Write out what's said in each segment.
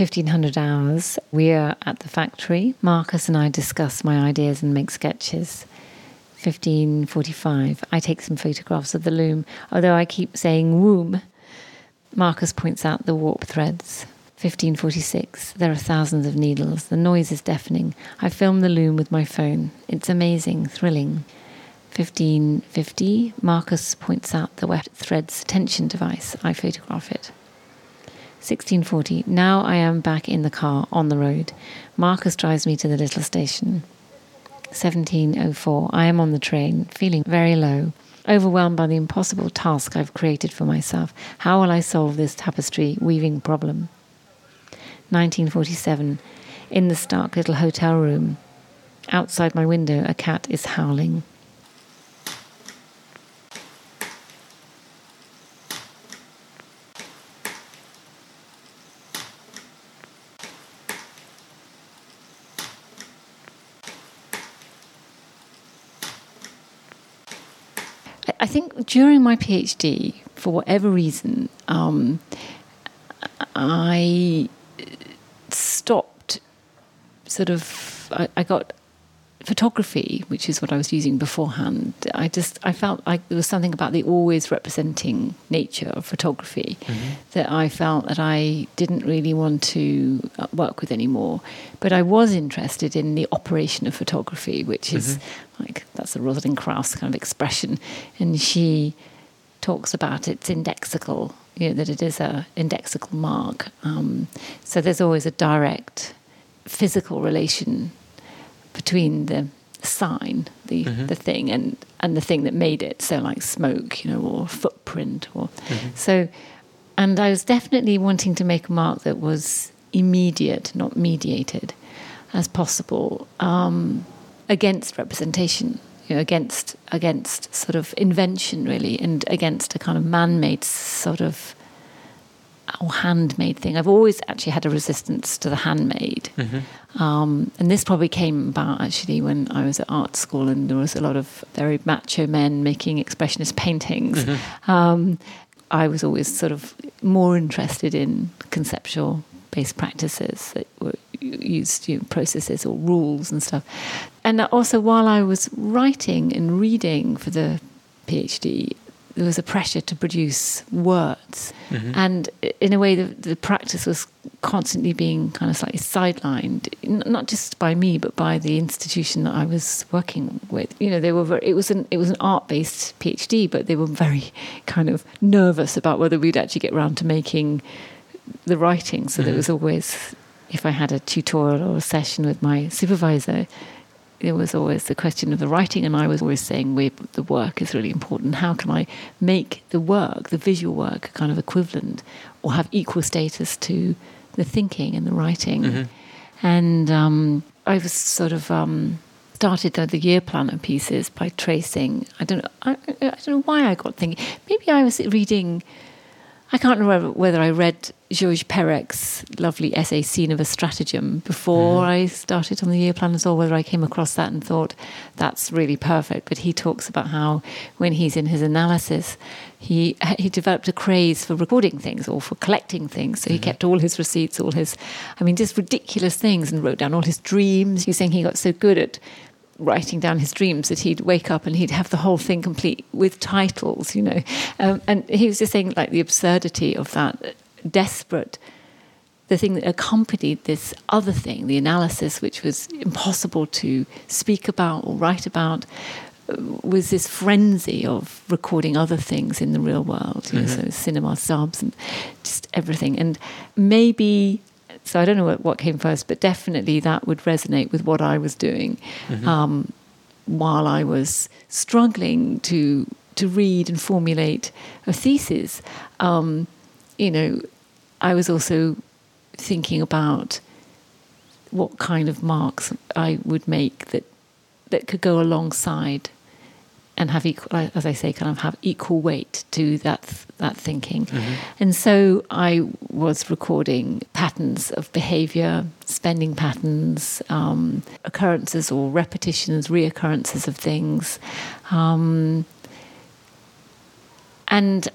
1500 hours. We are at the factory. Marcus and I discuss my ideas and make sketches. 1545. I take some photographs of the loom, although I keep saying womb. Marcus points out the warp threads. 1546. There are thousands of needles. The noise is deafening. I film the loom with my phone. It's amazing, thrilling. 1550. Marcus points out the weft threads tension device. I photograph it. 1640. Now I am back in the car on the road. Marcus drives me to the little station. 1704. I am on the train, feeling very low, overwhelmed by the impossible task I've created for myself. How will I solve this tapestry weaving problem? 1947. In the stark little hotel room. Outside my window, a cat is howling. I think during my PhD, for whatever reason, um, I stopped sort of, I, I, got photography, which is what I was using beforehand. I just, I felt like there was something about the always representing nature of photography mm-hmm. that I felt that I didn't really want to uh, work with anymore. But I was interested in the operation of photography, which is mm-hmm. like, that's a Rosalind Krauss kind of expression. And she talks about its indexical you know, that it is a indexical mark. Um, so there's always a direct physical relation between the sign, the mm-hmm. the thing, and and the thing that made it. So like smoke, you know, or footprint, or mm-hmm. so. And I was definitely wanting to make a mark that was immediate, not mediated, as possible, um, against representation you know, against against sort of invention really, and against a kind of man-made sort of or handmade thing. I've always actually had a resistance to the handmade, mm-hmm. um, and this probably came about actually when I was at art school, and there was a lot of very macho men making expressionist paintings. Mm-hmm. Um, I was always sort of more interested in conceptual based practices that were used you know, processes or rules and stuff. And also, while I was writing and reading for the PhD, there was a pressure to produce words. Mm-hmm. And in a way, the, the, practice was constantly being kind of slightly sidelined, not just by me, but by the institution that I was working with. You know, they were very, it was an it was an art based PhD, but they were very kind of nervous about whether we'd actually get around to making the writing. So mm-hmm. there was always, if I had a tutorial or a session with my supervisor, there was always the question of the writing, and I was always saying the work is really important. How can I make the work, the visual work, kind of equivalent or have equal status to the thinking and the writing? Mm-hmm. And um, I was sort of um, started the, the, year planner pieces by tracing. I don't know. I, I don't know why I got thinking. Maybe I was reading I can't remember whether I read Georges Perec's lovely essay, Scene of a Stratagem, before mm. I started on the year planners, or whether I came across that and thought, that's really perfect. But he talks about how when he's in his analysis, he, he developed a craze for recording things or for collecting things. So he mm-hmm. kept all his receipts, all his, I mean, just ridiculous things and wrote down all his dreams. He's saying he got so good at writing down his dreams that he'd wake up and he'd have the whole thing complete with titles, you know. Um, and he was just saying, like, the absurdity of that desperate, the thing that accompanied this other thing, the analysis, which was impossible to speak about or write about, uh, was this frenzy of recording other things in the real world, you mm-hmm. know, so cinema subs and just everything. And maybe so I don't know what, what, came first, but definitely that would resonate with what I was doing mm-hmm. um, while I was struggling to to read and formulate a thesis. Um, you know, I was also thinking about what kind of marks I would make that that could go alongside and have equal, as I say, kind of have equal weight to that that thinking. Mm-hmm. And so I was recording patterns of behaviour, spending patterns, um, occurrences or repetitions, reoccurrences of things, um, and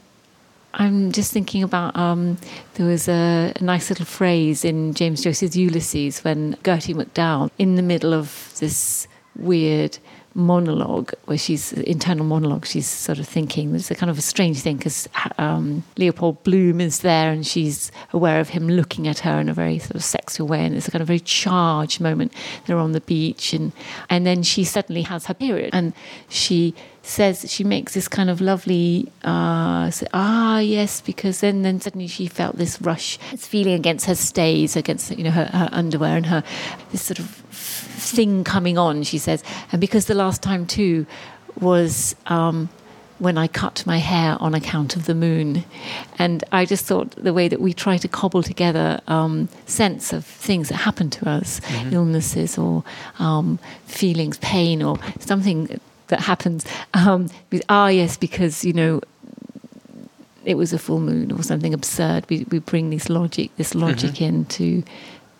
I'm just thinking about um, there was a, a, nice little phrase in James Joyce's Ulysses when Gerty MacDowell, in the middle of this weird monologue where she's internal monologue she's sort of thinking. It's a kind of a strange thing because um, leopold bloom is there and she's aware of him looking at her in a very sort of sexual way and it's a kind of very charged moment. They're on the beach and and then she suddenly has her period and she says she makes this kind of lovely uh, ah yes because then then suddenly she felt this rush this feeling against her stays against you know her, her underwear and her this sort of thing coming on she says and because the last time too was um, when I cut my hair on account of the moon. And I just thought the way that we try to cobble together um, sense of things that happen to us, mm-hmm. illnesses or um, feelings, pain or something that happens. Um, with, ah, yes, because you know it was a full moon or something absurd. We we bring this logic, this logic mm-hmm. in to,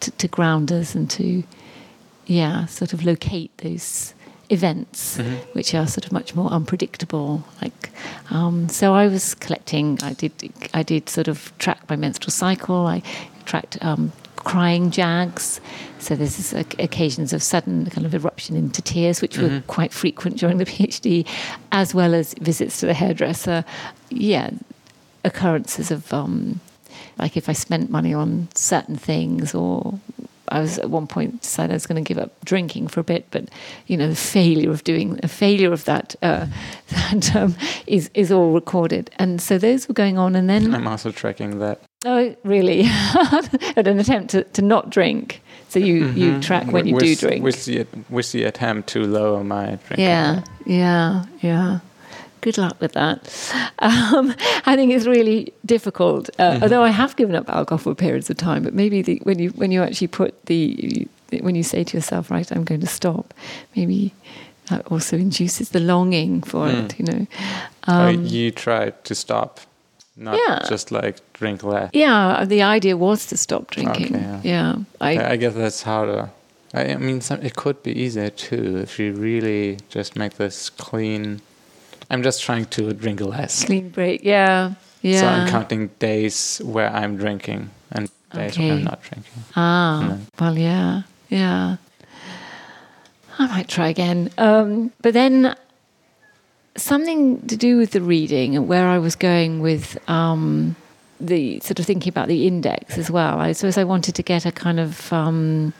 to, to ground us and to yeah, sort of locate those events mm-hmm. which are sort of much more unpredictable like um, so i was collecting i did i did sort of track my menstrual cycle i tracked um, crying jags. So there's this occasions of sudden kind of eruption into tears, which mm-hmm. were quite frequent during the PhD, as well as visits to the hairdresser. Yeah, occurrences of um, like if I spent money on certain things or I was at one point decided I was going to give up drinking for a bit, but you know the failure of doing a failure of that uh, that um, is is all recorded, and so those were going on, and then I'm also tracking that. Oh, really? At an attempt to, to not drink. So you, mm-hmm. you track when you with, do drink. With the, with the attempt to lower my drinking. Yeah, yeah, yeah. Good luck with that. Um, I think it's really difficult. Uh, mm-hmm. Although I have given up alcohol for periods of time, but maybe the, when you when you actually put the when you say to yourself, right, I'm going to stop, maybe that also induces the longing for mm. it. You know. Um, oh, you tried to stop not yeah. just like drink less. Yeah, the idea was to stop drinking. Okay, yeah. yeah, I, I guess that's harder. I mean, some, it could be easier too if you really just make this clean. I'm just trying to drink less. Clean break, yeah, yeah. So I'm counting days where I'm drinking and days okay. where I'm not drinking. Ah, well, yeah, yeah. I might try again. Um, but then something to do with the reading and where I was going with um, the sort of thinking about the index as well. I suppose I wanted to get a kind of um,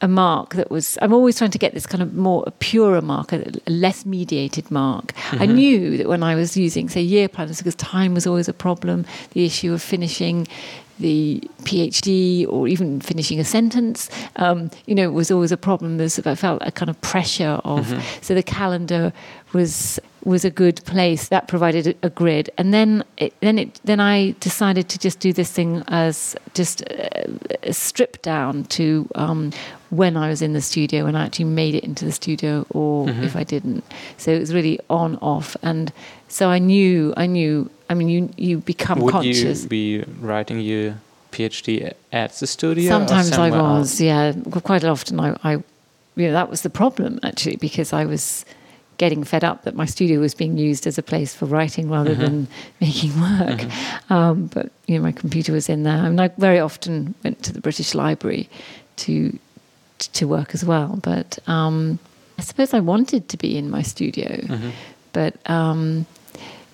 a mark that was. I'm always trying to get this kind of more a purer mark, a, a less mediated mark. Mm-hmm. I knew that when I was using, say, year planners, because time was always a problem. The issue of finishing the PhD or even finishing a sentence, um, you know, was always a problem. There's, I felt a kind of pressure of, mm-hmm. so the calendar was was a good place that provided a, grid, and then it, then it then I decided to just do this thing as just uh, stripped down to um, when I was in the studio, and I actually made it into the studio, or mm-hmm. if I didn't. So it was really on off, and so I knew I knew I mean, you you become Would conscious. Would you be writing your PhD at the studio? Sometimes I was, else? yeah. Quite often, I, I, you know, that was the problem actually because I was getting fed up that my studio was being used as a place for writing rather mm-hmm. than making work. Mm-hmm. Um, but you know, my computer was in there, I and mean, I very often went to the British Library to to work as well. But um, I suppose I wanted to be in my studio, mm-hmm. but. Um,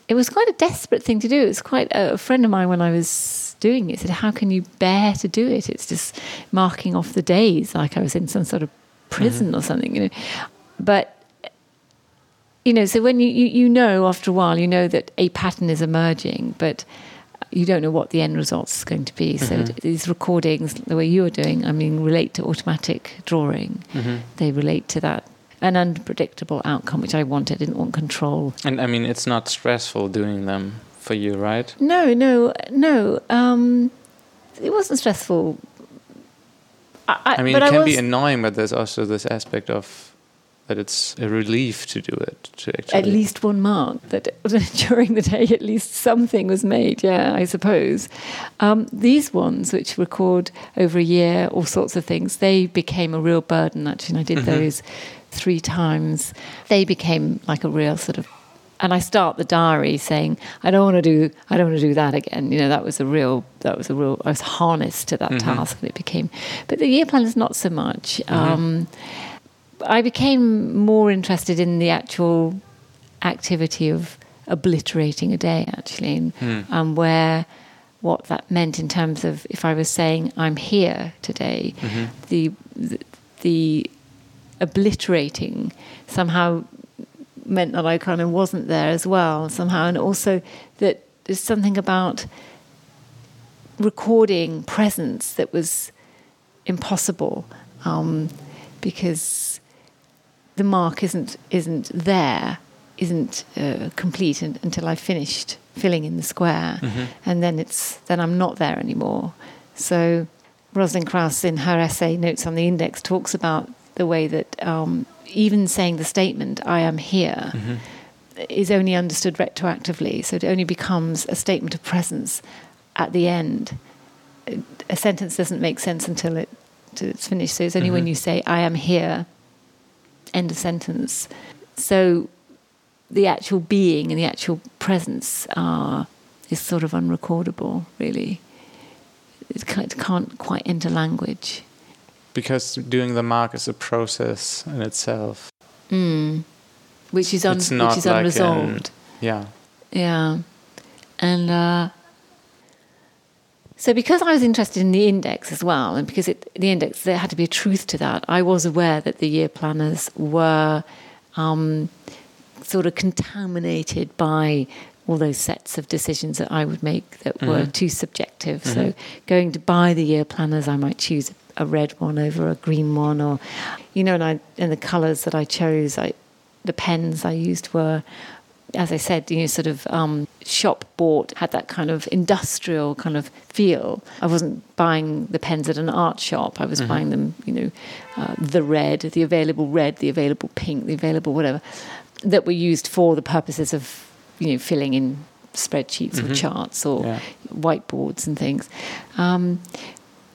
it was quite a desperate thing to do. It was quite a, a friend of mine when I was doing it said, "How can you bear to do it? It's just marking off the days like I was in some sort of prison mm-hmm. or something." You know, but you know, so when you, you you know after a while, you know that a pattern is emerging, but you don't know what the end result is going to be. Mm-hmm. So these recordings, the way you are doing, I mean, relate to automatic drawing. Mm-hmm. They relate to that an unpredictable outcome, which I wanted. I didn't want control. And I mean, it's not stressful doing them for you, right? No, no, no. Um, it wasn't stressful. I, I mean, it can be annoying, but there's also this aspect of that it's a relief to do it. To actually at least one mark that during the day, at least something was made. Yeah, I suppose. Um, these ones, which record over a year, all sorts of things, they became a real burden. Actually, and I did mm -hmm. those three times, they became like a real sort of and I start the diary saying, I don't want to do, I don't want to do that again. You know, that was a real, that was a real, I was harnessed to that Mhm. task and it became, but the year plan is not so much. Um, I became more interested in the actual activity of obliterating a day actually and, and where what that meant in terms of if I was saying I'm here today, Mhm. the, the the obliterating somehow meant that I kind of wasn't there as well somehow, and also that there's something about recording presence that was impossible um, because the mark isn't isn't there, isn't uh, complete un- until I've finished filling in the square, Mhm. and then it's then I'm not there anymore. So Rosalind Krauss, in her essay Notes on the Index, talks about the way that um, even saying the statement "I am here" Mhm. is only understood retroactively, so it only becomes a statement of presence at the end. A sentence doesn't make sense until it it's finished. So it's only when Mhm. you say "I am here," end of sentence. So the actual being and the actual presence are is sort of unrecordable, really. It can't, quite enter language. Because doing the mark is a process in itself. Mm. Which is un, It's which is like an- unresolved. Yeah. Yeah. And uh, so, because I was interested in the index as well, and because it, the index, there had to be a truth to that, I was aware that the year planners were um, sort of contaminated by all those sets of decisions that I would make that were Mhm. too subjective. So, Mhm. going to buy the year planners, I might choose a red one over a green one, or you know, and I and the colours that I chose, I the pens I used were, as I said, you know, sort of um, shop bought, had that kind of industrial kind of feel. I wasn't buying the pens at an art shop. I was Mhm. buying them, you know, uh, the red, the available red, the available pink, the available whatever, that were used for the purposes of, you know, filling in spreadsheets or Mhm. charts or Yeah. whiteboards and things. Um,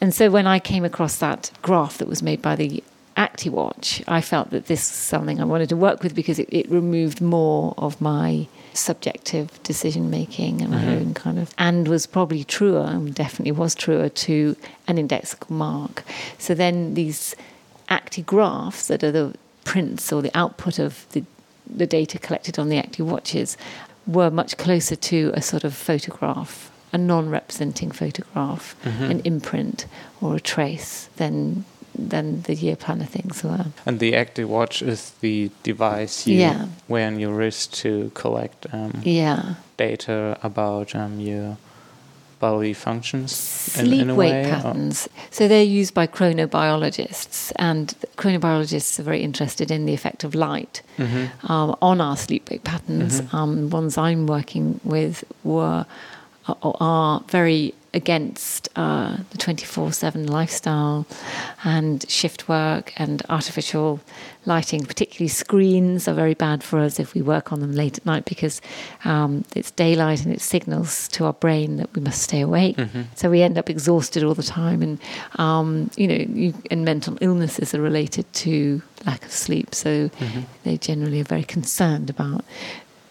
and so when I came across that graph that was made by the ActiWatch, I felt that this was something I wanted to work with because it, it removed more of my subjective decision making and my Mhm. own kind of, and was probably truer, and definitely was truer to an indexical mark. So then these ActiGraphs that are the prints or the output of the, the data collected on the ActiWatches were much closer to a sort of photograph, a non-representing photograph, Mhm. an imprint or a trace than than the year planner things were. And the ActiWatch is the device you Yeah. wear on your wrist to collect um, Yeah. data about um, your bodily functions in, Sleep in a weight way. or- patterns. So they're used by chronobiologists, and chronobiologists are very interested in the effect of light Mhm. um, on our sleep wake patterns. Mhm. Um, ones I'm working with were are, are very against uh, the 24/7 lifestyle and shift work and artificial lighting. Particularly screens are very bad for us if we work on them late at night because um, it's daylight and it signals to our brain that we must stay awake. Mhm. So we end up exhausted all the time, and um, you know, you, and mental illnesses are related to lack of sleep. So Mhm. they generally are very concerned about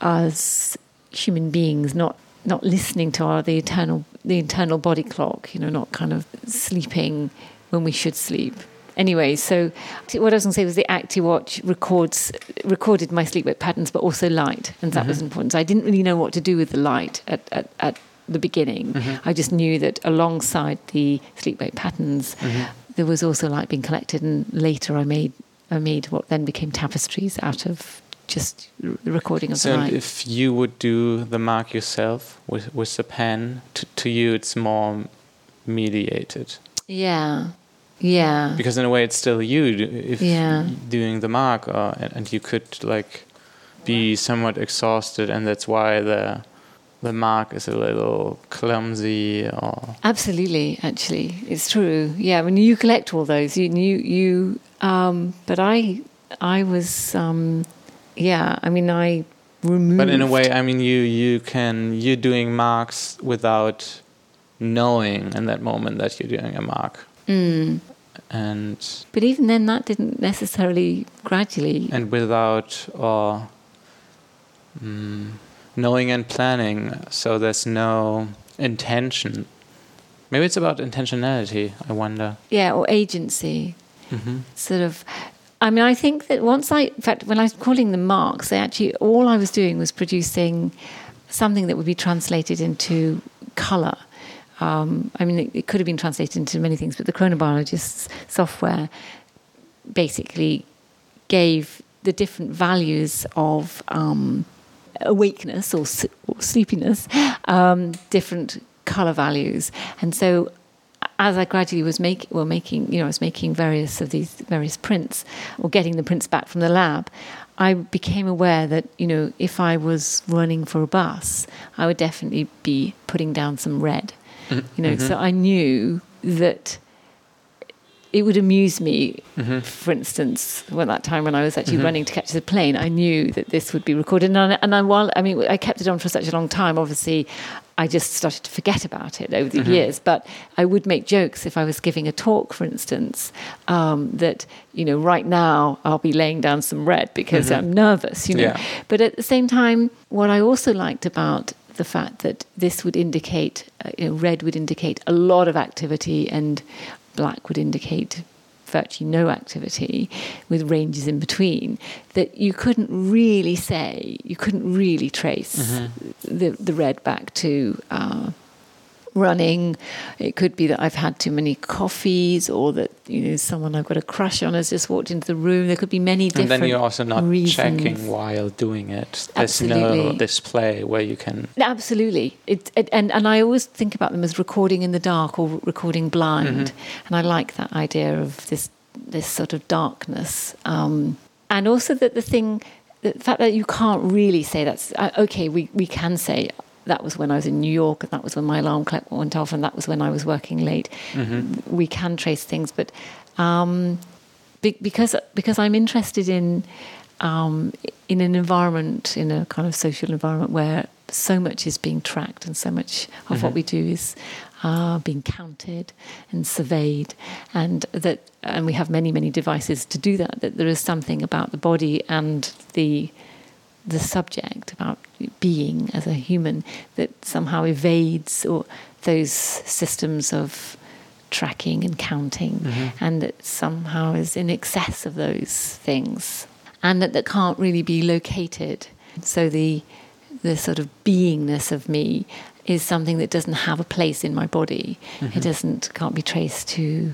us human beings not not listening to our the eternal the internal body clock. You know, not kind of sleeping when we should sleep. Anyway, so what I was going to say was the ActiWatch records recorded my sleep wake patterns, but also light, and that was Mhm. important. So I didn't really know what to do with the light at, at, at the beginning. Mhm. I just knew that alongside the sleep wake patterns, Mhm. there was also light being collected, and later I made I made what then became tapestries out of just recording of So the and light. if you would do the mark yourself with with the pen, to, to you it's more mediated yeah, yeah, because in a way it's still you if Yeah. doing the mark, or, and, and you could like be somewhat exhausted, and that's why the the mark is a little clumsy or absolutely. Actually, it's true. Yeah, when you collect all those, you you you. Um, but I I was um, yeah. I mean, I removed. But in a way, I mean, you you can you're doing marks without knowing in that moment that you're doing a mark, Mm. and But even then, that didn't necessarily gradually. and without or mm, knowing and planning. So there's no intention. Maybe it's about intentionality. I wonder. Yeah, or agency. Mm-hmm. Sort of. I mean, I think that once I, in fact, when I was calling them marks, they actually all I was doing was producing something that would be translated into color. Um, I mean, it, it, could have been translated into many things, but the chronobiologist's software basically gave the different values of um, awakeness or, or sleepiness, um, different color values. And so as I gradually was making, well, making, you know, I was making various of these various prints or getting the prints back from the lab, I became aware that, you know, if I was running for a bus, I would definitely be putting down some red. Mm-hmm. You know, mm-hmm. so I knew that it would amuse me, mm-hmm. for instance, when that time when I was actually mm-hmm. running to catch the plane, I knew that this would be recorded. And, I, and I, while I mean, I kept it on for such a long time. Obviously, I just started to forget about it over the mm-hmm. years. But I would make jokes if I was giving a talk, for instance, um, that you know, right now I'll be laying down some red because mm-hmm. I'm nervous. You know, yeah. but at the same time, what I also liked about the fact that this would indicate, uh, you know, red would indicate a lot of activity and black would indicate virtually no activity with ranges in between that you couldn't really say you couldn't really trace mm-hmm. the the red back to uh, running. It could be that I've had too many coffees, or that you know someone I've got a crush on has just walked into the room. There could be many different. And then you're also not reasons. checking while doing it. There's Absolutely. no display where you can. Absolutely, it, it, and and I always think about them as recording in the dark or recording blind, mm-hmm. and I like that idea of this this sort of darkness, um, and also that the thing the fact that you can't really say that's uh, okay we, we can say that was when I was in New York, and that was when my alarm clock went off, and that was when I was working late. Mm-hmm. We can trace things, but um, be- because because I'm interested in um, in an environment, in a kind of social environment where so much is being tracked, and so much of mm-hmm. what we do is uh, being counted and surveyed, and that and we have many many devices to do that. That there is something about the body and the the subject about being as a human that somehow evades or those systems of tracking and counting mm-hmm. and that somehow is in excess of those things and that that can't really be located so the the sort of beingness of me is something that doesn't have a place in my body mm-hmm. it doesn't can't be traced to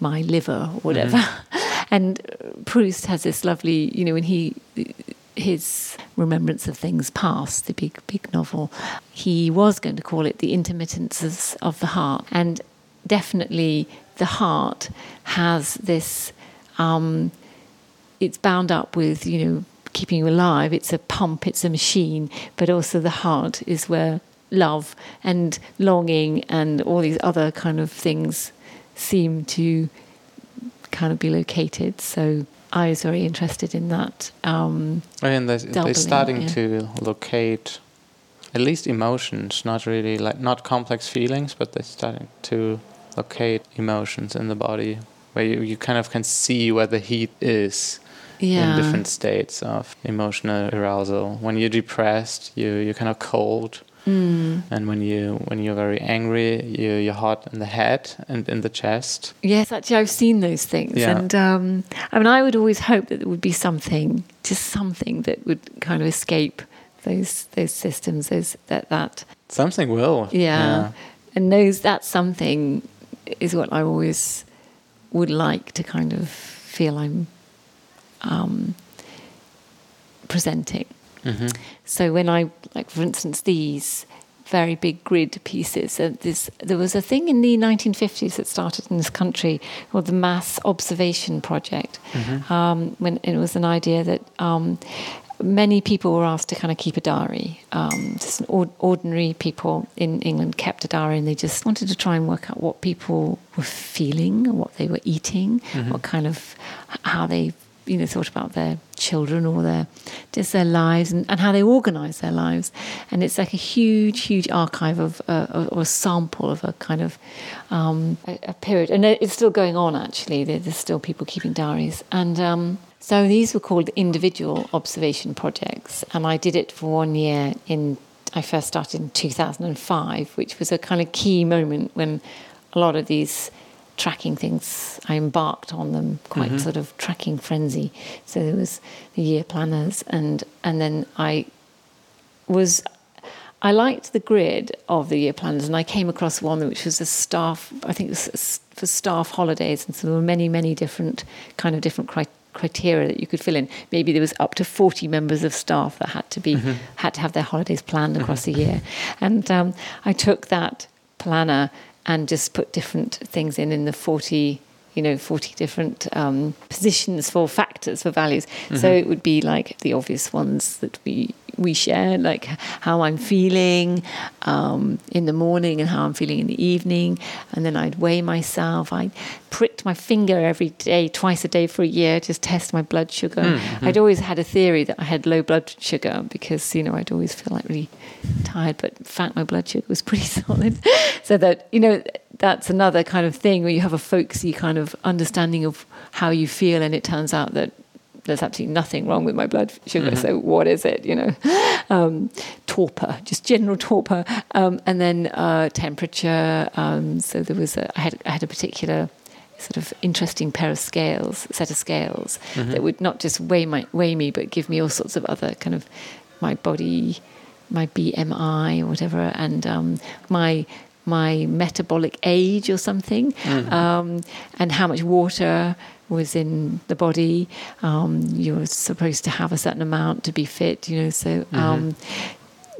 my liver or whatever mm-hmm. and proust has this lovely you know when he his remembrance of things past, the big, big novel, he was going to call it The Intermittences of the Heart. And definitely the heart has this, um, it's bound up with, you know, keeping you alive. It's a pump, it's a machine, but also the heart is where love and longing and all these other kind of things seem to kind of be located. So I was very interested in that. Um, and they're, they're starting yeah. to locate at least emotions, not really like not complex feelings, but they're starting to locate emotions in the body where you, you kind of can see where the heat is yeah. in different states of emotional arousal. When you're depressed, you you're kind of cold Mm. And when you when you're very angry, you you're hot in the head and in the chest. Yes, actually, I've seen those things, yeah. and um, I mean, I would always hope that there would be something, just something that would kind of escape those those systems, those that that something will. Yeah, yeah. and those that something is what I always would like to kind of feel I'm um, presenting. Mm-hmm. So when I, like for instance, these very big grid pieces. Uh, this, there was a thing in the 1950s that started in this country called the Mass Observation Project, mm-hmm. um, when it was an idea that um, many people were asked to kind of keep a diary. Um, just ordinary people in England kept a diary, and they just wanted to try and work out what people were feeling, what they were eating, mm-hmm. what kind of how they you know thought about their children or their just their lives and, and how they organise their lives. And it's like a huge, huge archive of uh, or a sample of a kind of um, a, a, period, and it's still going on. Actually, there's still people keeping diaries, and um, so these were called individual observation projects, and I did it for one year in. I first started in 2005, which was a kind of key moment when a lot of these tracking things. I embarked on them quite mm-hmm. sort of tracking frenzy. So there was the year planners, and and then I was. I liked the grid of the year planners, and I came across one which was a staff. I think it was for staff holidays, and so there were many, many different kind of different criteria criteria that you could fill in. Maybe there was up to 40 members of staff that had to be mm-hmm. had to have their holidays planned across mm-hmm. the year. And um, I took that planner and just put different things in in the 40 you know 40 different um, positions for factors for values. Mm-hmm. so it would be like the obvious ones that we we share like how i'm feeling um, in the morning and how i'm feeling in the evening. And then i'd weigh myself. I pricked my finger every day twice a day for a year just test my blood sugar. Mm-hmm. i'd always had a theory that i had low blood sugar because you know i'd always feel like really tired but in fact my blood sugar was pretty solid. So that you know that's another kind of thing where you have a folksy kind of understanding of how you feel, and it turns out that there's absolutely nothing wrong with my blood sugar. Mm-hmm. So what is it? You know, um, torpor, just general torpor, um, and then uh, temperature. Um, so there was a, I had I had a particular sort of interesting pair of scales, set of scales mm-hmm. that would not just weigh my weigh me, but give me all sorts of other kind of my body, my BMI or whatever, and um, my my metabolic age or something, mm. um, and how much water was in the body. Um, you were supposed to have a certain amount to be fit, you know. So, mm-hmm. um,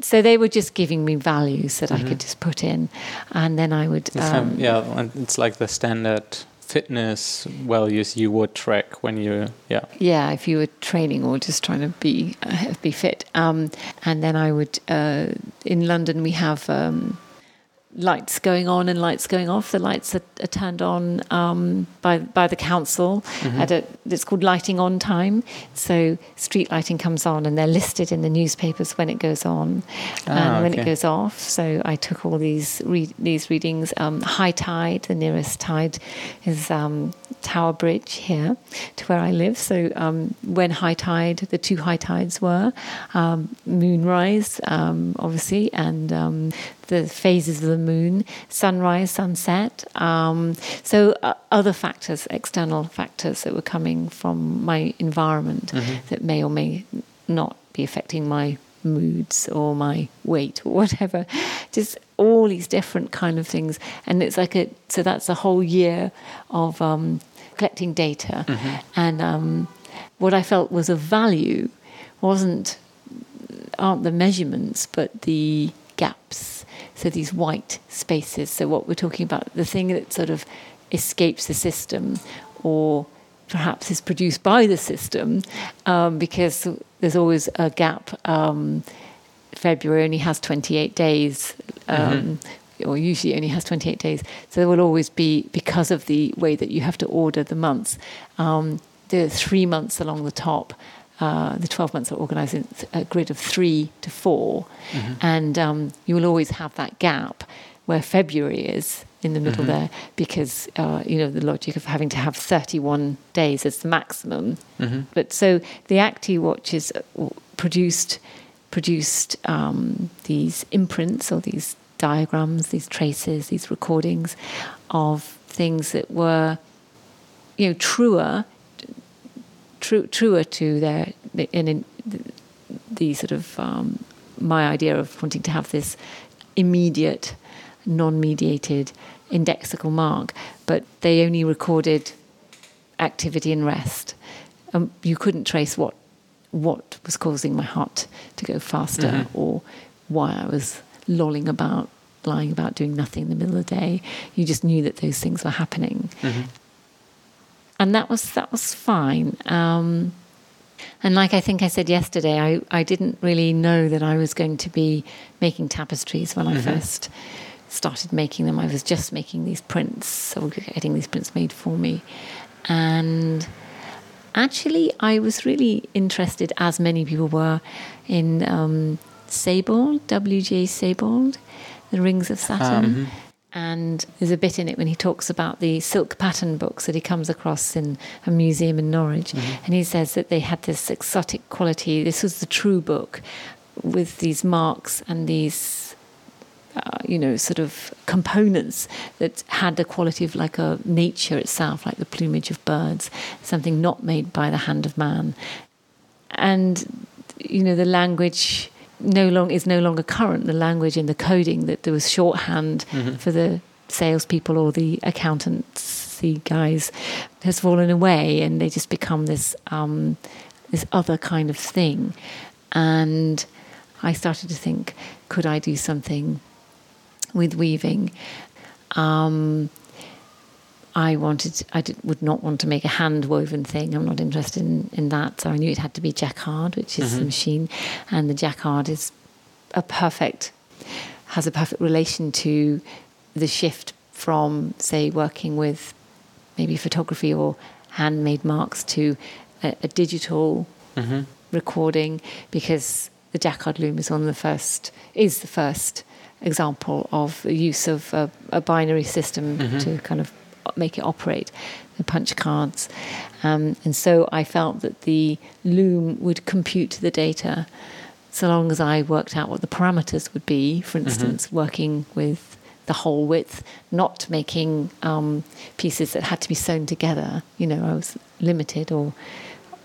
so they were just giving me values that mm-hmm. I could just put in, and then I would. Um, yeah, it's like the standard fitness values you would track when you yeah yeah if you were training or just trying to be uh, be fit um, and then i would uh, in london we have um, lights going on and lights going off. The lights are, are turned on um, by by the council mm-hmm. at a it's called lighting on time. So street lighting comes on and they're listed in the newspapers when it goes on ah, and when okay. it goes off. So I took all these re- these readings. Um, high tide, the nearest tide is um, Tower Bridge here to where I live. So um, when high tide, the two high tides were um, moonrise, um, obviously, and um, the phases of the moon, sunrise, sunset. Um, so uh, other factors, external factors that were coming from my environment mm-hmm. that may or may not be affecting my moods or my weight or whatever just all these different kind of things and it's like a so that's a whole year of um, collecting data. Mm-hmm. And um, what I felt was of value wasn't aren't the measurements, but the gaps. So these white spaces. So what we're talking about, the thing that sort of escapes the system, or perhaps is produced by the system, um, because there's always a gap. Um, February only has 28 days. Um, mm-hmm or usually only has 28 days. So there will always be, because of the way that you have to order the months, um, the three months along the top. Uh, the 12 months are organized in a grid of three to 4 mm-hmm. and um, you will always have that gap where February is in the middle mm-hmm. there because uh, you know the logic of having to have 31 days as the maximum. Mm-hmm. But so the ActiWatches uh, produced produced um, these imprints or these diagrams, these traces, these recordings of things that were, you know, truer, true, truer to their in, in the sort of um, my idea of wanting to have this immediate, non-mediated indexical mark, but they only recorded activity and rest. Um, you couldn't trace what what was causing my heart to go faster mm-hmm. or why I was lolling about, lying about, doing nothing in the middle of the day. You just knew that those things were happening, mm-hmm. and that was that was fine. Um, and like I think I said yesterday, I, I didn't really know that I was going to be making tapestries when I mm-hmm. first started making them. I was just making these prints, or getting these prints made for me, and Actually, I was really interested, as many people were, in um, W.G. Sebald, The Rings of Saturn. Um, and there's a bit in it when he talks about the silk pattern books that he comes across in a museum in Norwich. Mm-hmm. And he says that they had this exotic quality. This was the true book with these marks and these, uh, you know, sort of components that had the quality of like a nature itself, like the plumage of birds, something not made by the hand of man. And, you know, the language no long is no longer current. The language and the coding that there was shorthand mm-hmm. for the salespeople or the accountants, the guys, has fallen away, and they just become this um, this other kind of thing. And I started to think, could I do something with weaving? Um, I wanted, I did, would not want to make a hand woven thing. I'm not interested in, in that. So I knew it had to be jacquard, which is mm-hmm. the machine, and the jacquard is a perfect, has a perfect relation to the shift from, say, working with maybe photography or handmade marks to a, a digital mm-hmm. recording, because the jacquard loom is one of the first, is the first example of the use of a, a binary system mm-hmm. to kind of make it operate, the punch cards. Um, and so I felt that the loom would compute the data so long as I worked out what the parameters would be, for mm-hmm. instance, mm-hmm. working with the whole width, not making um, pieces that had to be sewn together. You know, I was limited or,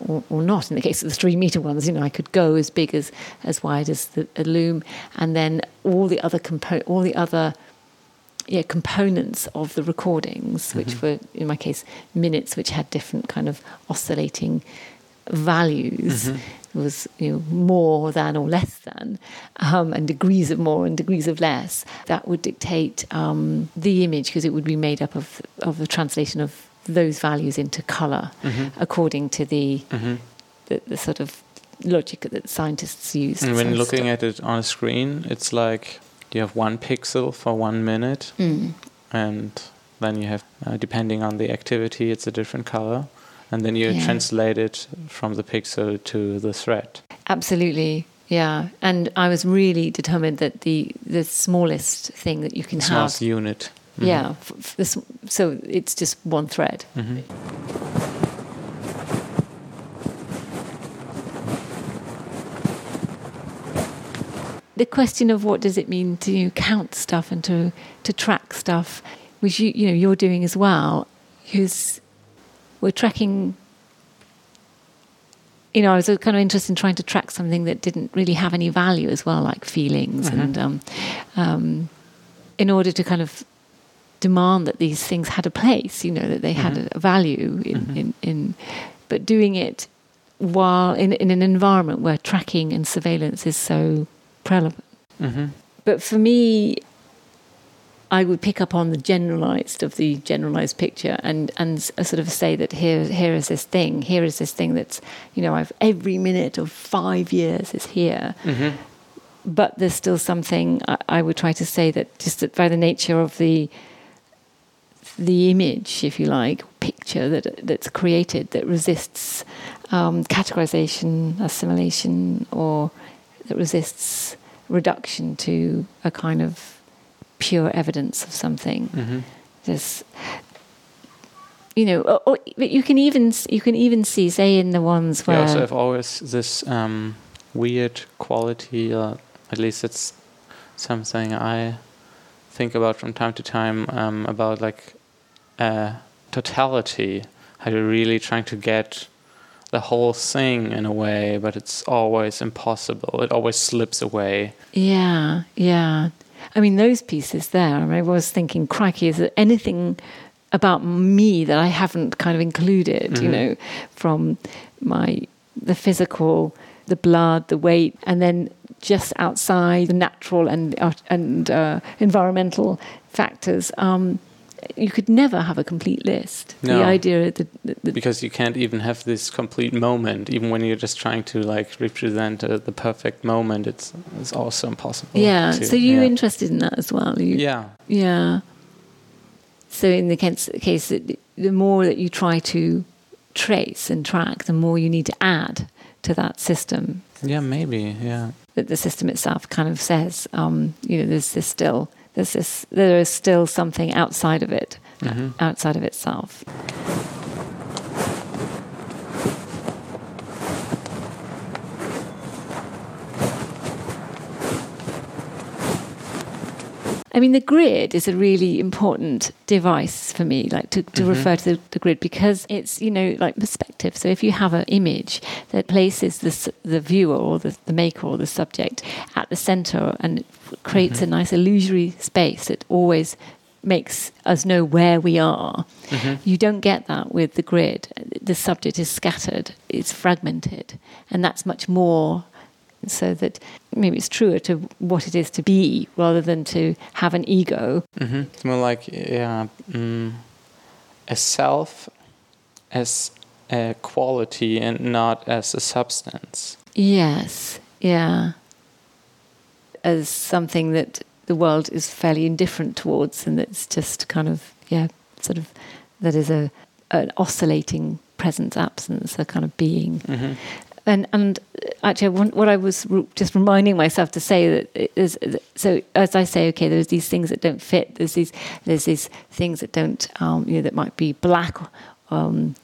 or, or not. In the case of the three meter ones, you know, I could go as big as as wide as the loom, and then all the other compo- all the other yeah, components of the recordings, which mm-hmm. were in my case minutes, which had different kind of oscillating values. Mm-hmm. Was you know more than or less than, um, and degrees of more and degrees of less. That would dictate um, the image because it would be made up of of the translation of those values into color mm-hmm. according to the, mm-hmm. the, the sort of logic that scientists use. And when looking stuff. at it on a screen, it's like you have one pixel for one minute, mm. and then you have, uh, depending on the activity, it's a different color, and then you yeah. translate it from the pixel to the thread. Absolutely. Yeah, and I was really determined that the the smallest thing that you can the have, smallest unit. Mm-hmm. Yeah, f- f- so it's just one thread. Mm-hmm. the question of what does it mean to count stuff and to, to track stuff, which you, you know you're doing as well, because we're tracking. You know, I was kind of interested in trying to track something that didn't really have any value as well, like feelings, mm-hmm. and um, um, in order to kind of demand that these things had a place, you know, that they mm-hmm. had a value in, mm-hmm. in, in, but doing it while in, in an environment where tracking and surveillance is so prevalent. Mm-hmm. But for me, I would pick up on the generalized of the generalized picture and and sort of say that here here is this thing, here is this thing that's you know I've every minute of five years is here. Mm-hmm. But there's still something I, I, would try to say that just that by the nature of the the image, if you like, picture that that's created that resists um, categorization, assimilation, or that resists reduction to a kind of pure evidence of something. Mm-hmm. You know, or, or, but you can even you can even see, say, in the ones where you also have always this um, weird quality. Uh, at least it's something I think about from time to time um, about like uh, totality. How you're really trying to get the whole thing in a way, but it's always impossible. It always slips away. Yeah, yeah. I mean, those pieces there, I was thinking, crikey, is there anything about me that I haven't kind of included, mm-hmm. you know, from my, the physical, the blood, the weight, and then just outside the natural and, uh, and uh, environmental factors. Um, you could never have a complete list. No. The idea that, because you can't even have this complete moment, even when you're just trying to like represent uh, the perfect moment. It's it's also impossible. Yeah. To, so you're yeah. interested in that as well. You, yeah. Yeah. So in the case, case that the more that you try to trace and track, the more you need to add to that system. Yeah, maybe. Yeah. That the system itself kind of says, um, you know, there's this still, there's this, there is still something outside of it, mm-hmm. outside of itself. I mean, the grid is a really important device for me, like to, to mm-hmm. refer to the, the, grid because it's, you know, like perspective. So if you have an image that places the, the viewer or the, the maker or the subject at the center and creates mm-hmm. a nice illusory space that always makes us know where we are. Mm-hmm. You don't get that with the grid. The subject is scattered, it's fragmented, and that's much more so that maybe it's truer to what it is to be rather than to have an ego. Mm-hmm. It's more like yeah, mm, a self as a quality and not as a substance. Yes, yeah. As something that the world is fairly indifferent towards, and that's just kind of yeah, sort of that is a an oscillating presence absence, a kind of being. Mm-hmm and and actually what I was just reminding myself to say that is so as I say okay there's these things that don't fit there's these there's these things that don't um, you know that might be black um,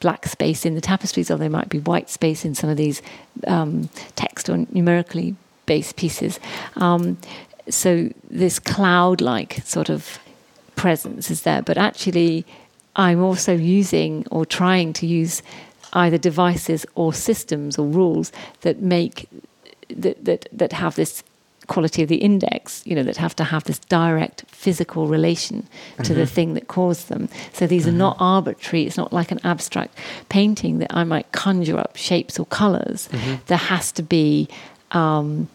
black space in the tapestries or there might be white space in some of these um, text or numerically based pieces. Um, so this cloud like sort of presence is there but actually I'm also using or trying to use either devices or systems or rules that make that that, that have this quality of the index, you know, that have to have this direct physical relation to mm-hmm. the thing that caused them. So these mm-hmm. are not arbitrary. It's not like an abstract painting that I might conjure up shapes or colors. Mm-hmm. There has to be um,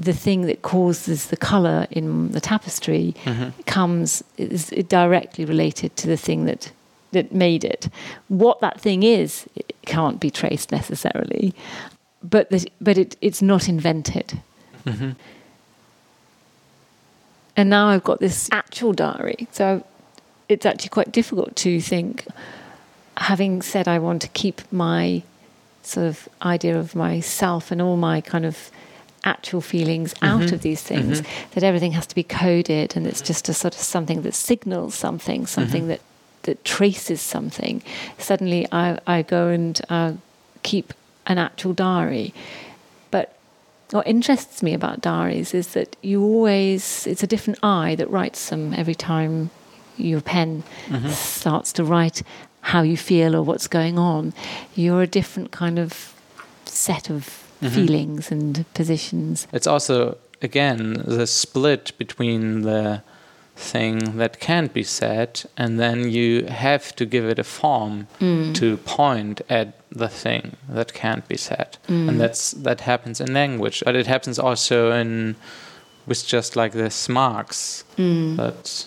the thing that causes the color in the tapestry mm-hmm. comes is directly related to the thing that that made it. What that thing is, it can't be traced necessarily, but the, but it, it's not invented. Mm-hmm. And now I've got this actual diary, so it's actually quite difficult to think. Having said I want to keep my sort of idea of myself and all my kind of actual feelings mm-hmm. out of these things, mm-hmm. that everything has to be coded and it's just a sort of something that signals something, something mm-hmm. that that traces something, suddenly I, I go and uh, keep an actual diary. But what interests me about diaries is that you always, it's a different eye that writes them every time your pen mm-hmm. starts to write how you feel or what's going on. You're a different kind of set of mm-hmm. feelings and positions. It's also, again, the split between the thing that can't be said, and then you have to give it a form mm. to point at the thing that can't be said, mm. and that's that happens in language, but it happens also in with just like this marks mm. that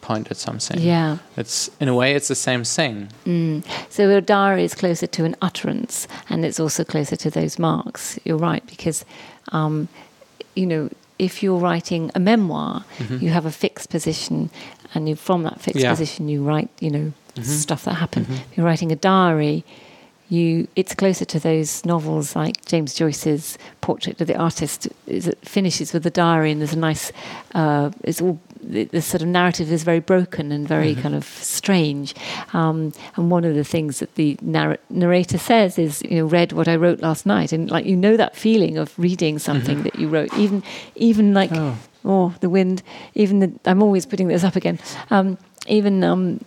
point at something. Yeah, it's in a way it's the same thing. Mm. So a diary is closer to an utterance, and it's also closer to those marks. You're right because. Um, you know, if you're writing a memoir, mm-hmm. you have a fixed position, and you, from that fixed yeah. position, you write, you know, mm-hmm. stuff that happened. Mm-hmm. If you're writing a diary, you it's closer to those novels like James Joyce's Portrait of the Artist. It finishes with a diary, and there's a nice. Uh, it's all the, the, sort of narrative is very broken and very mm-hmm. kind of strange. Um, and one of the things that the narr- narrator says is, you know, read what I wrote last night, and like you know that feeling of reading something mm-hmm. that you wrote, even even like oh, oh the wind, even the, I'm always putting this up again. Um, even um,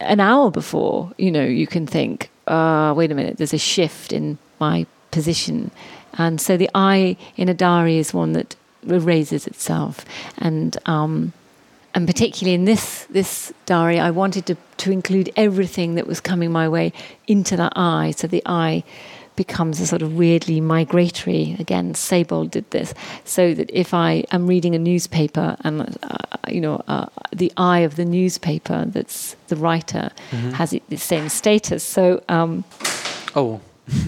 an hour before, you know, you can think, uh, wait a minute, there's a shift in my position. And so the I in a diary is one that raises itself. And um, and particularly in this this diary, I wanted to, to include everything that was coming my way into that eye. So the eye becomes a sort of weirdly migratory. Again, Sebald did this, so that if I am reading a newspaper and uh, you know uh, the eye of the newspaper, that's the writer, mm-hmm. has the same status. So. Um, oh.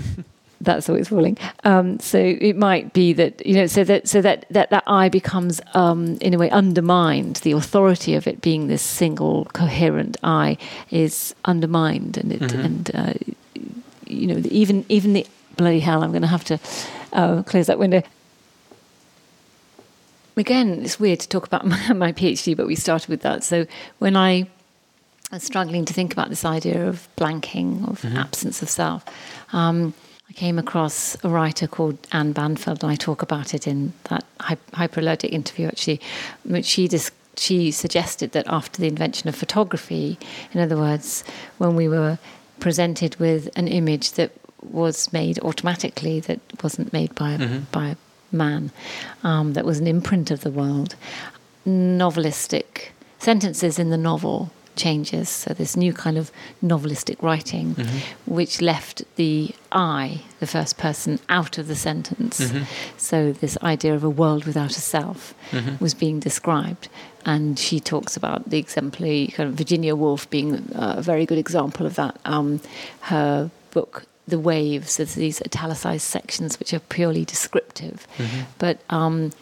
that's always falling. Um, so it might be that you know, so that so that that that I becomes um, in a way undermined. The authority of it being this single coherent I is undermined, and it mm-hmm. and uh, you know, even even the bloody hell, I'm going to have to uh, close that window. Again, it's weird to talk about my, my PhD, but we started with that. So when I was struggling to think about this idea of blanking, of mm-hmm. absence of self, um, I came across a writer called Ann Banfield, and I talk about it in that hyperallergic interview actually, which she dis- she suggested that after the invention of photography, in other words, when we were presented with an image that was made automatically, that wasn't made by a, mm-hmm. by a man, um, that was an imprint of the world, novelistic sentences in the novel changes. So this new kind of novelistic writing, mm-hmm. which left the I, the first person, out of the sentence. Mm-hmm. So this idea of a world without a self mm-hmm. was being described. And she talks about the exemplary kind of Virginia Woolf being a very good example of that. Um, her book the waves there's these italicized sections which are purely descriptive mm-hmm. but um,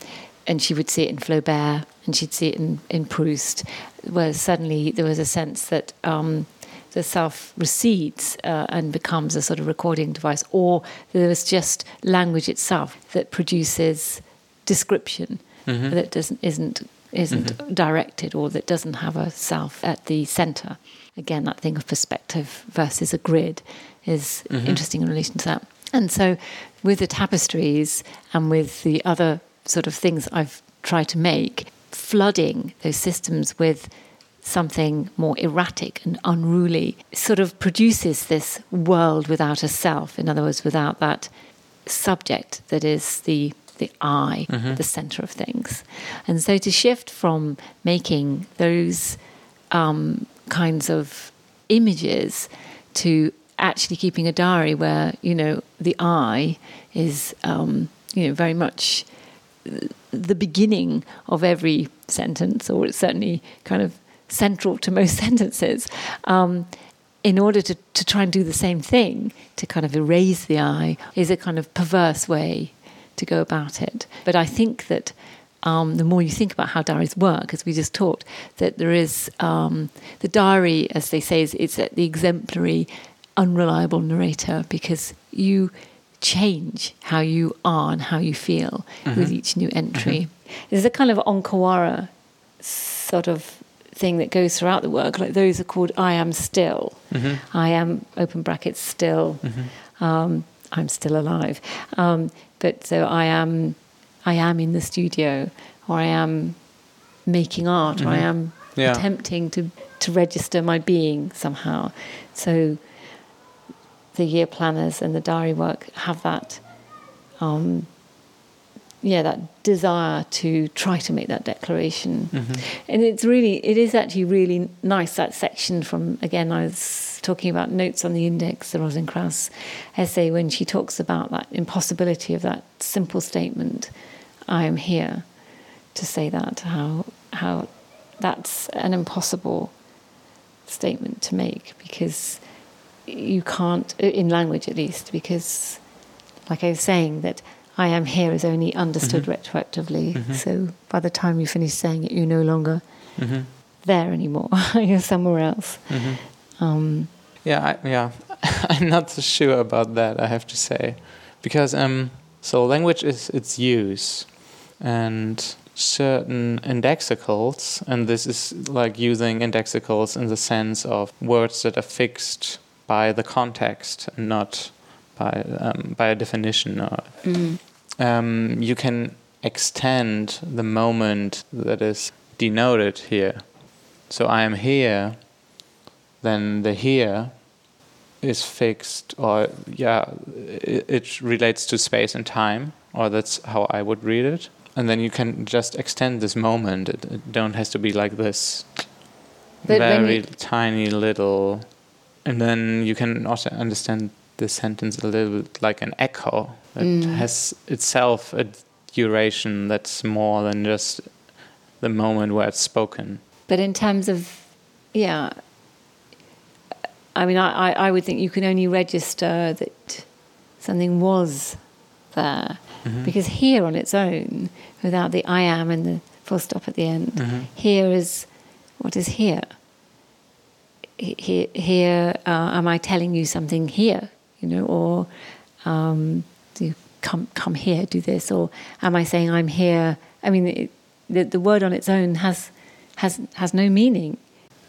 and she would see it in Flaubert and she'd see it in, in Proust, where suddenly there was a sense that um, the self recedes uh, and becomes a sort of recording device, or there was just language itself that produces description mm-hmm. that doesn't isn't isn't mm-hmm. directed or that doesn't have a self at the center. Again, that thing of perspective versus a grid is mm-hmm. interesting in relation to that. And so, with the tapestries and with the other sort of things I've tried to make, flooding those systems with something more erratic and unruly sort of produces this world without a self. In other words, without that subject that is the the I, mm-hmm. the center of things. And so to shift from making those um, kinds of images to actually keeping a diary where you know the I is um, you know very much the beginning of every sentence, or it's certainly kind of central to most sentences. Um, in order to, to try and do the same thing, to kind of erase the I, is a kind of perverse way to go about it. But I think that um, the more you think about how diaries work, as we just talked, that there is um, the diary, as they say, is it's the exemplary, unreliable narrator because you change how you are and how you feel mm-hmm. with each new entry. Mm-hmm. There's a kind of On Kawara sort of thing that goes throughout the work. Like those are called I am still. Mm-hmm. I am open brackets still. Mm-hmm. Um, I'm still alive. Um, but so I am, I am in the studio, or I am making art, or I mm-hmm. am yeah. attempting to to register my being somehow. So the year planners and the diary work have that, um, yeah, that desire to try to make that declaration. Mm-hmm. And it's really, it is actually really nice that section from again. I was talking about notes on the index, the Rosalind Krauss essay, when she talks about that impossibility of that simple statement, "I am here," to say that how how that's an impossible statement to make because you can't, in language at least, because, like I was saying, that I am here is only understood mm-hmm. retroactively. Mm-hmm. So by the time you finish saying it, you're no longer mm-hmm. there anymore. you're somewhere else. Mm-hmm. Um, yeah, I, yeah. I'm not so sure about that. I have to say, because um, so language is its use, and certain indexicals, and this is like using indexicals in the sense of words that are fixed by the context and not by um, by a definition. Or, mm. um, you can extend the moment that is denoted here. So I am here. Then the here is fixed, or yeah, it, it relates to space and time, or that's how I would read it. And then you can just extend this moment. It, it don't has to be like this but very tiny little and then you can also understand the sentence a little bit like an echo that mm. has itself a duration that's more than just the moment where it's spoken. But in terms of, yeah, I mean, I, I would think you can only register that something was there. Mm-hmm. Because here on its own, without the I am and the full stop at the end, mm-hmm. here is what is here here, here uh, am I telling you something here you know, or um, do come come here, do this, or am I saying I'm here? I mean, it, the the word on its own has has has no meaning.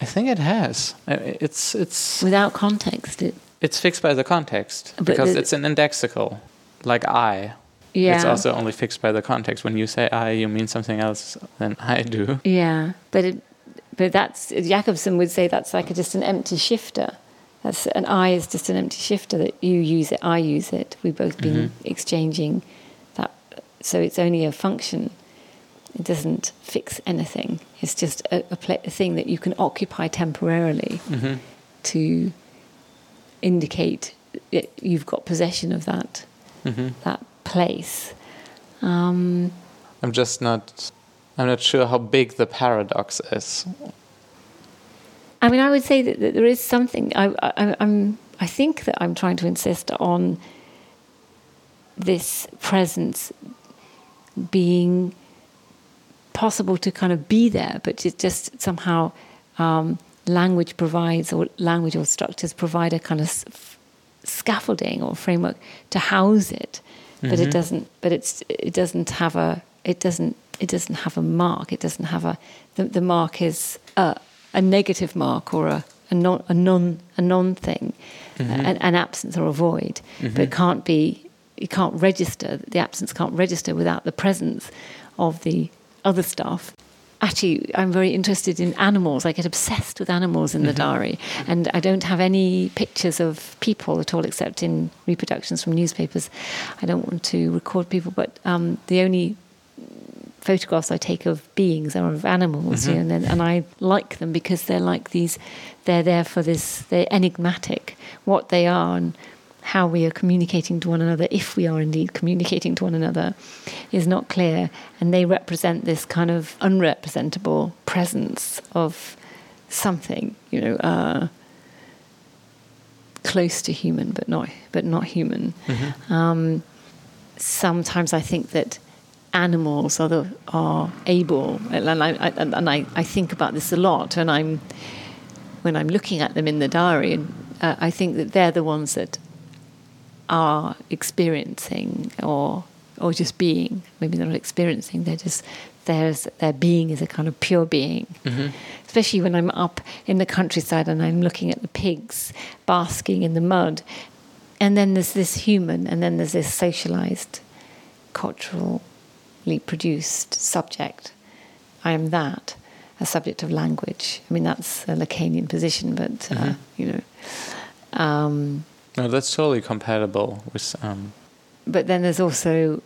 I think it has. It's it's without context. It it's fixed by the context because the, it's an indexical, like I. Yeah. It's also only fixed by the context. When you say I, you mean something else than I do. Yeah, but it, but that's Jakobson would say that's like a, just an empty shifter. That's an I is just an empty shifter that you use it, I use it. We've both been mm-hmm. exchanging that, so it's only a function. It doesn't fix anything. It's just a, a, pl- a thing that you can occupy temporarily mm-hmm. to indicate you've got possession of that mm-hmm. that place. Um, I'm just not. I'm not sure how big the paradox is. I mean, I would say that, that there is something. I, I, I'm. I think that I'm trying to insist on this presence being possible to kind of be there, but it just somehow um, language provides, or language or structures provide a kind of scaffolding or framework to house it mm-hmm. but it mm-hmm. doesn't. But it's it doesn't have a it doesn't it doesn't have a mark. It doesn't have a the, the mark is a, a negative mark or a a non a non a non thing, mm-hmm. an, an, absence or a void. Mm-hmm. But it can't be. You can't register. The absence can't register without the presence of the other stuff actually I'm very interested in animals. I get obsessed with animals in the mm-hmm. diary, and I don't have any pictures of people at all, except in reproductions from newspapers. I don't want to record people, but um, the only photographs I take of beings or of animals, mm-hmm. you know, and, and, I like them because they're like these. They're there for this. They're enigmatic. What they are and how we are communicating to one another, if we are indeed communicating to one another, is not clear. And they represent this kind of unrepresentable presence of something, you know, uh, close to human, but not, but not human. Mm-hmm. Um, sometimes I think that animals are, the, are able, and I, I, and I, I think about this a lot, and I'm when I'm looking at them in the diary, and uh, I think that they're the ones that are experiencing or or just being. Maybe they're not experiencing. They're just there's their being is a kind of pure being. Mm-hmm. Especially when I'm up in the countryside and I'm looking at the pigs basking in the mud, and then there's this human, and then there's this socialized, culturally produced subject. I am that, a subject of language. I mean that's a Lacanian position, but uh, mm-hmm. you know. Um, no, that's totally compatible with. Um... But then there's also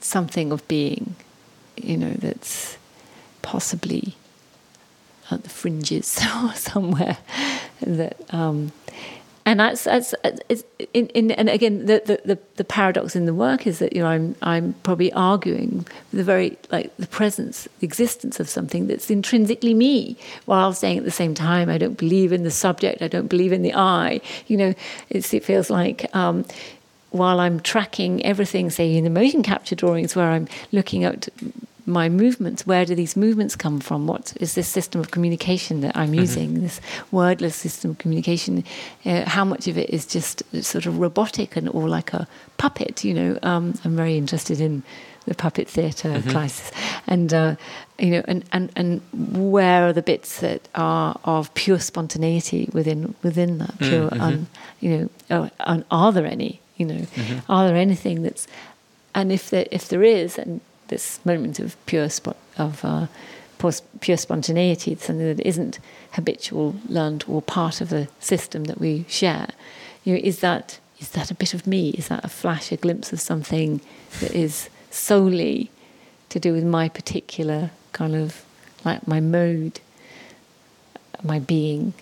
something of being, you know, that's possibly at the fringes or somewhere that um, and that's that's it's in, in and again the, the the paradox in the work is that you know I'm I'm probably arguing the very like the presence the existence of something that's intrinsically me while saying at the same time. I don't believe in the subject. I don't believe in the I. You know it feels like um, while I'm tracking everything say in the motion capture drawings where I'm looking at my movements. Where do these movements come from? What is this system of communication that I'm mm-hmm. using? This wordless system of communication. Uh, how much of it is just sort of robotic and or like a puppet? You know, um, I'm very interested in the puppet theatre mm-hmm. classes, and uh, you know, and, and and where are the bits that are of pure spontaneity within within that mm, pure, mm-hmm. un, you know, uh, are there any? You know, mm-hmm. are there anything that's and if there if there is, and this moment of pure of uh, pure spontaneity, something that isn't habitual, learned, or part of the system that we share. You know, is that is that a bit of me? Is that a flash, a glimpse of something that is solely to do with my particular kind of like my mode, my being?